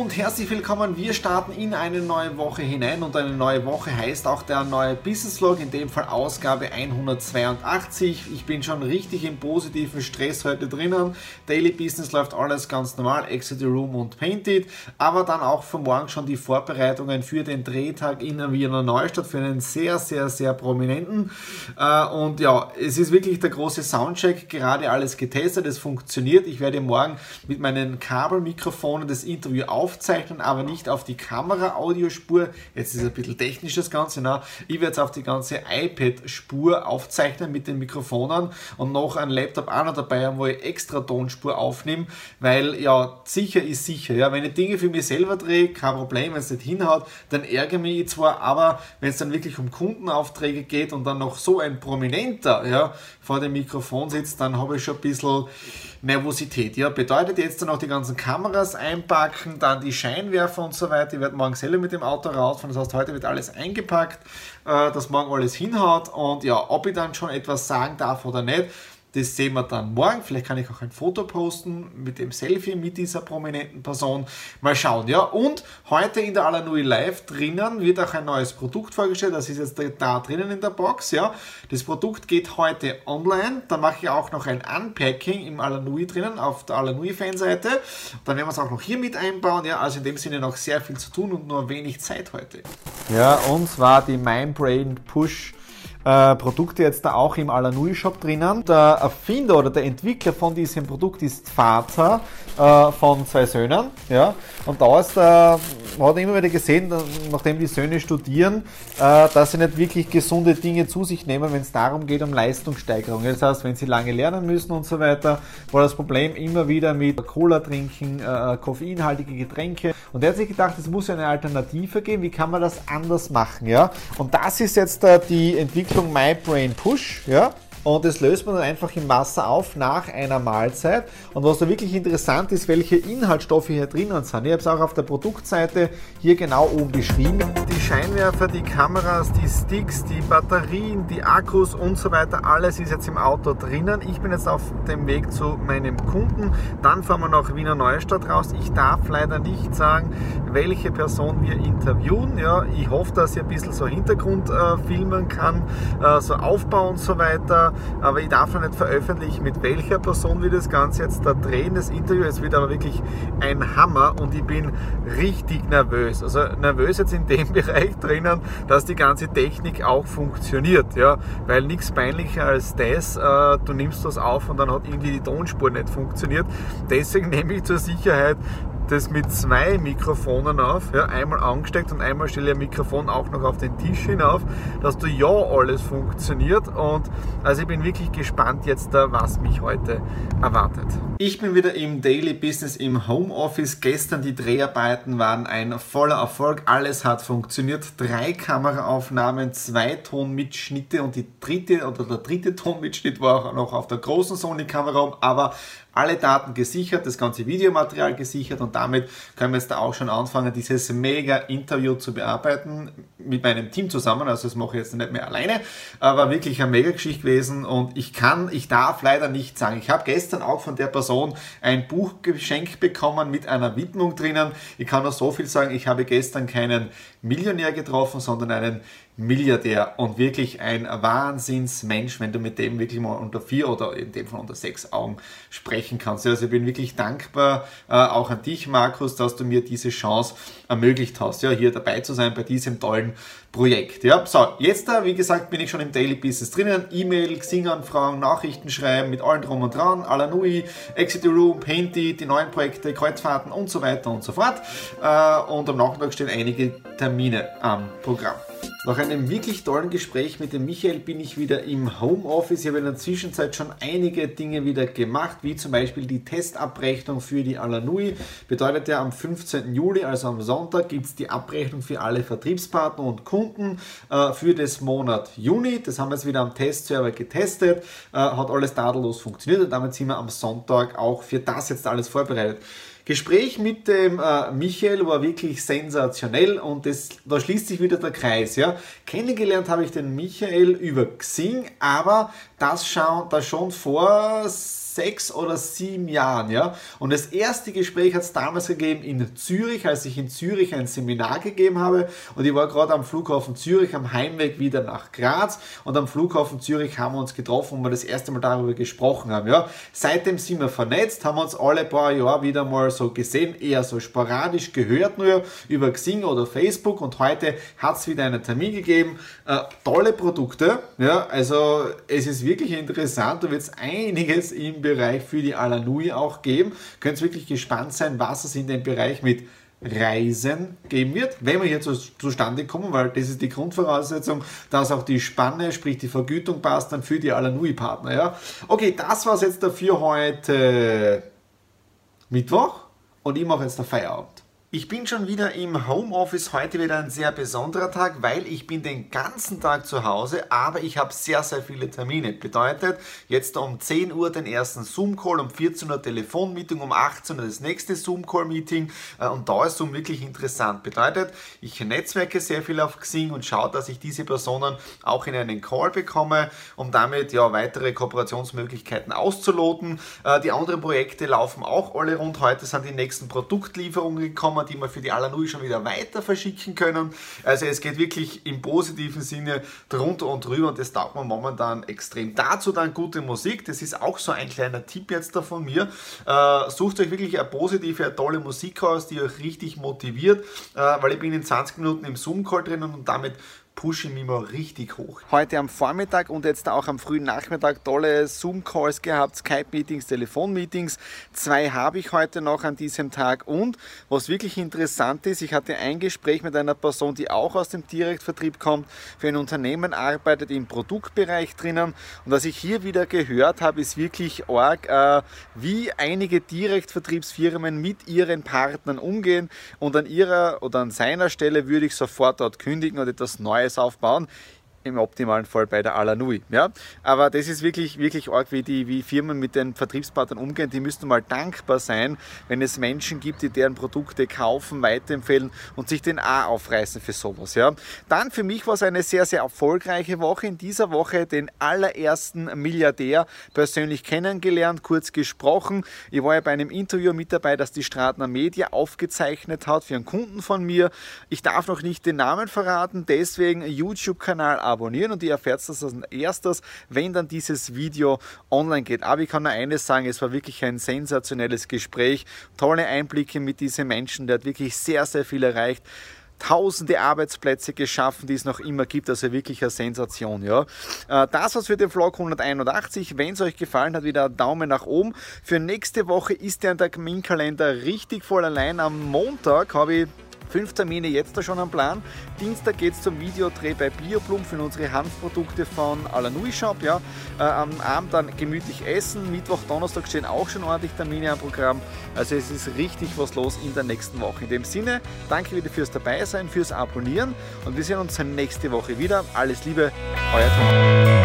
und herzlich willkommen. Wir starten in eine neue Woche hinein und eine neue Woche heißt auch der neue Business Vlog, in dem Fall Ausgabe 182. Ich bin schon richtig im positiven Stress heute drinnen. Daily Business läuft alles ganz normal, Exit the Room und Painted, aber dann auch für morgen schon die Vorbereitungen für den Drehtag in Wiener Neustadt für einen sehr, sehr, sehr prominenten. Äh, und ja, es ist wirklich der große Soundcheck, gerade alles getestet, es funktioniert. Ich werde morgen mit meinen Kabelmikrofonen das Interview aufzeichnen, aber nicht auf die Kamera-Audiospur. Jetzt ist ein bisschen technisch das Ganze. Na, ich werde es auf die ganze iPad-Spur aufzeichnen mit den Mikrofonen und noch ein Laptop auch noch dabei haben, wo ich extra Tonspur aufnehme, weil ja, sicher ist sicher. Ja, wenn ich Dinge für mich selber drehe, kein Problem, wenn es nicht hinhaut, dann ärgere mich zwar, aber wenn es dann wirklich um Kundenaufträge geht und dann noch so ein Prominenter ja, vor dem Mikrofon sitzt, dann habe ich schon ein bisschen Nervosität. Ja, bedeutet jetzt dann auch die ganzen Kameras einpacken, dann die Scheinwerfer und so weiter. Ich werde morgen selber mit dem Auto rausfahren. Das heißt, heute wird alles eingepackt, äh, dass morgen alles hinhaut. Und ja, ob ich dann schon etwas sagen darf oder nicht, das sehen wir dann morgen. Vielleicht kann ich auch ein Foto posten mit dem Selfie mit dieser prominenten Person. Mal schauen, ja. Und heute in der Alanui Live drinnen wird auch ein neues Produkt vorgestellt. Das ist jetzt da drinnen in der Box, ja. Das Produkt geht heute online. Dann mache ich auch noch ein Unpacking im Alanui drinnen auf der Alanui Fanseite. Dann werden wir es auch noch hier mit einbauen, ja. Also in dem Sinne noch sehr viel zu tun und nur wenig Zeit heute. Ja, und zwar die Mindbrain Push äh, Produkte jetzt da auch im Alanui Shop drinnen. Der Erfinder oder der Entwickler von diesem Produkt ist Vater äh, von zwei Söhnen. Ja? Und da ist, äh, man hat immer wieder gesehen, nachdem die Söhne studieren, äh, dass sie nicht wirklich gesunde Dinge zu sich nehmen, wenn es darum geht, um Leistungssteigerung. Das heißt, wenn sie lange lernen müssen und so weiter, war das Problem immer wieder mit Cola trinken, äh, koffeinhaltige Getränke. Und er hat sich gedacht, es muss eine Alternative geben. Wie kann man das anders machen? Ja? Und das ist jetzt äh, die Entwicklung My Brain Push, ja. Und das löst man dann einfach im Wasser auf nach einer Mahlzeit. Und was da wirklich interessant ist, welche Inhaltsstoffe hier drinnen sind. Ich habe es auch auf der Produktseite hier genau oben beschrieben. Die Scheinwerfer, die Kameras, die Sticks, die Batterien, die Akkus und so weiter, alles ist jetzt im Auto drinnen. Ich bin jetzt auf dem Weg zu meinem Kunden. Dann fahren wir nach Wiener Neustadt raus. Ich darf leider nicht sagen, welche Person wir interviewen. Ja, ich hoffe, dass ich ein bisschen so Hintergrund äh, filmen kann, äh, so Aufbau und so weiter aber ich darf noch nicht veröffentlichen, mit welcher Person wir das Ganze jetzt da drehen, das Interview. Es wird aber wirklich ein Hammer und ich bin richtig nervös. Also nervös jetzt in dem Bereich drinnen, dass die ganze Technik auch funktioniert, ja, weil nichts peinlicher als das, äh, du nimmst das auf und dann hat irgendwie die Tonspur nicht funktioniert. Deswegen nehme ich zur Sicherheit das mit zwei Mikrofonen auf, ja, einmal angesteckt und einmal stelle ich ein Mikrofon auch noch auf den Tisch hinauf, dass da ja alles funktioniert und also ich bin wirklich gespannt jetzt, was mich heute erwartet. Ich bin wieder im Daily Business im Homeoffice. Gestern die Dreharbeiten waren ein voller Erfolg. Alles hat funktioniert. Drei Kameraaufnahmen, zwei Tonmitschnitte und die dritte oder der dritte Tonmitschnitt war auch noch auf der großen Sony-Kamera, aber alle Daten gesichert, das ganze Videomaterial gesichert und damit können wir jetzt da auch schon anfangen, dieses mega Interview zu bearbeiten mit meinem Team zusammen. Also das mache ich jetzt nicht mehr alleine, aber wirklich eine mega Geschichte gewesen und ich kann, ich darf leider nicht sagen. Ich habe gestern auch von der Person ein Buch geschenkt bekommen mit einer Widmung drinnen. Ich kann nur so viel sagen, ich habe gestern keinen Millionär getroffen, sondern einen Milliardär und wirklich ein Wahnsinnsmensch, wenn du mit dem wirklich mal unter vier oder in dem Fall unter sechs Augen sprechen kannst. Also ich bin wirklich dankbar äh, auch an dich, Markus, dass du mir diese Chance ermöglicht hast, ja, hier dabei zu sein bei diesem tollen Projekt. Ja, so, jetzt da, wie gesagt, bin ich schon im Daily Business drinnen. E-Mail, Xing-Anfragen, Nachrichten schreiben mit allen drum und dran, Alanui, Exit Room, Painty, die neuen Projekte, Kreuzfahrten und so weiter und so fort. Äh, und am Nachmittag stehen einige Termine am Programm. Nach einem wirklich tollen Gespräch mit dem Michael bin ich wieder im Homeoffice. Ich habe in der Zwischenzeit schon einige Dinge wieder gemacht, wie zum Beispiel die Testabrechnung für die Alanui. Bedeutet ja, am 15. Juli, also am Sonntag, gibt es die Abrechnung für alle Vertriebspartner und Kunden äh, für das Monat Juni. Das haben wir jetzt wieder am Testserver getestet. Äh, hat alles tadellos funktioniert und damit sind wir am Sonntag auch für das jetzt alles vorbereitet. Gespräch mit dem äh, Michael war wirklich sensationell und das, da schließt sich wieder der Kreis. Ja. Kennengelernt habe ich den Michael über Xing, aber das, schau, das schon vor sechs oder sieben Jahren, ja. Und das erste Gespräch hat es damals gegeben in Zürich, als ich in Zürich ein Seminar gegeben habe. Und ich war gerade am Flughafen Zürich am Heimweg wieder nach Graz. Und am Flughafen Zürich haben wir uns getroffen und wir das erste Mal darüber gesprochen haben, ja. Seitdem sind wir vernetzt, haben uns alle paar Jahre wieder mal so gesehen, eher so sporadisch gehört nur über Xing oder Facebook. Und heute hat es wieder einen Termin gegeben. Äh, tolle Produkte, ja. Also es ist wirklich interessant. Da wird es einiges im Bereich für die Alanui auch geben. Könnt wirklich gespannt sein, was es in dem Bereich mit Reisen geben wird, wenn wir hier zu, zustande kommen, weil das ist die Grundvoraussetzung, dass auch die Spanne, sprich die Vergütung passt dann für die Alanui-Partner. Ja? Okay, das war es jetzt dafür heute Mittwoch und ich mache jetzt der Feierabend. Ich bin schon wieder im Homeoffice, heute wieder ein sehr besonderer Tag, weil ich bin den ganzen Tag zu Hause, aber ich habe sehr, sehr viele Termine. Bedeutet, jetzt um 10 Uhr den ersten Zoom-Call, um 14 Uhr Telefonmeeting, um 18 Uhr das nächste Zoom-Call-Meeting äh, und da ist Zoom wirklich interessant. Bedeutet, ich netzwerke sehr viel auf Xing und schaue, dass ich diese Personen auch in einen Call bekomme, um damit ja weitere Kooperationsmöglichkeiten auszuloten. Äh, die anderen Projekte laufen auch alle rund. Heute sind die nächsten Produktlieferungen gekommen die wir für die Alanui schon wieder weiter verschicken können. Also es geht wirklich im positiven Sinne drunter und drüber und das taugt man momentan extrem. Dazu dann gute Musik, das ist auch so ein kleiner Tipp jetzt da von mir. Äh, sucht euch wirklich eine positive, eine tolle Musik aus, die euch richtig motiviert, äh, weil ich bin in 20 Minuten im Zoom-Call drinnen und damit pushe ich mich mal richtig hoch. Heute am Vormittag und jetzt auch am frühen Nachmittag tolle Zoom-Calls gehabt, Skype-Meetings, Telefon-Meetings. Zwei habe ich heute noch an diesem Tag und was wirklich interessant ist, ich hatte ein Gespräch mit einer Person, die auch aus dem Direktvertrieb kommt, für ein Unternehmen arbeitet im Produktbereich drinnen und was ich hier wieder gehört habe, ist wirklich arg, äh, wie einige Direktvertriebsfirmen mit ihren Partnern umgehen und an ihrer oder an seiner Stelle würde ich sofort dort kündigen und etwas Neues Neues aufbauen im optimalen Fall bei der Alanui. Ja? Aber das ist wirklich, wirklich arg, wie die wie Firmen mit den Vertriebspartnern umgehen. Die müssten mal dankbar sein, wenn es Menschen gibt, die deren Produkte kaufen, weiterempfehlen und sich den A aufreißen für sowas. Ja? Dann für mich war es eine sehr, sehr erfolgreiche Woche. In dieser Woche den allerersten Milliardär persönlich kennengelernt, kurz gesprochen. Ich war ja bei einem Interview mit dabei, das die Stratner Media aufgezeichnet hat für einen Kunden von mir. Ich darf noch nicht den Namen verraten, deswegen YouTube-Kanal abonnieren und ihr erfährt das als erstes, wenn dann dieses Video online geht. Aber ich kann nur eines sagen, es war wirklich ein sensationelles Gespräch, tolle Einblicke mit diesen Menschen, der hat wirklich sehr, sehr viel erreicht tausende Arbeitsplätze geschaffen, die es noch immer gibt. Also wirklich eine Sensation. Ja. Äh, das war's für den Vlog 181. Wenn es euch gefallen hat, wieder Daumen nach oben. Für nächste Woche ist der Terminkalender richtig voll. Allein am Montag habe ich Fünf Termine jetzt da schon am Plan. Dienstag geht es zum Videodreh bei Bioblum für unsere Hanfprodukte von Alanui Shop. Ja. Äh, am Abend dann gemütlich essen. Mittwoch, Donnerstag stehen auch schon ordentlich Termine am Programm. Also es ist richtig was los in der nächsten Woche. In dem Sinne, danke wieder fürs Dabeisein, fürs Abonnieren und wir sehen uns nächste Woche wieder. Alles Liebe, euer Tom.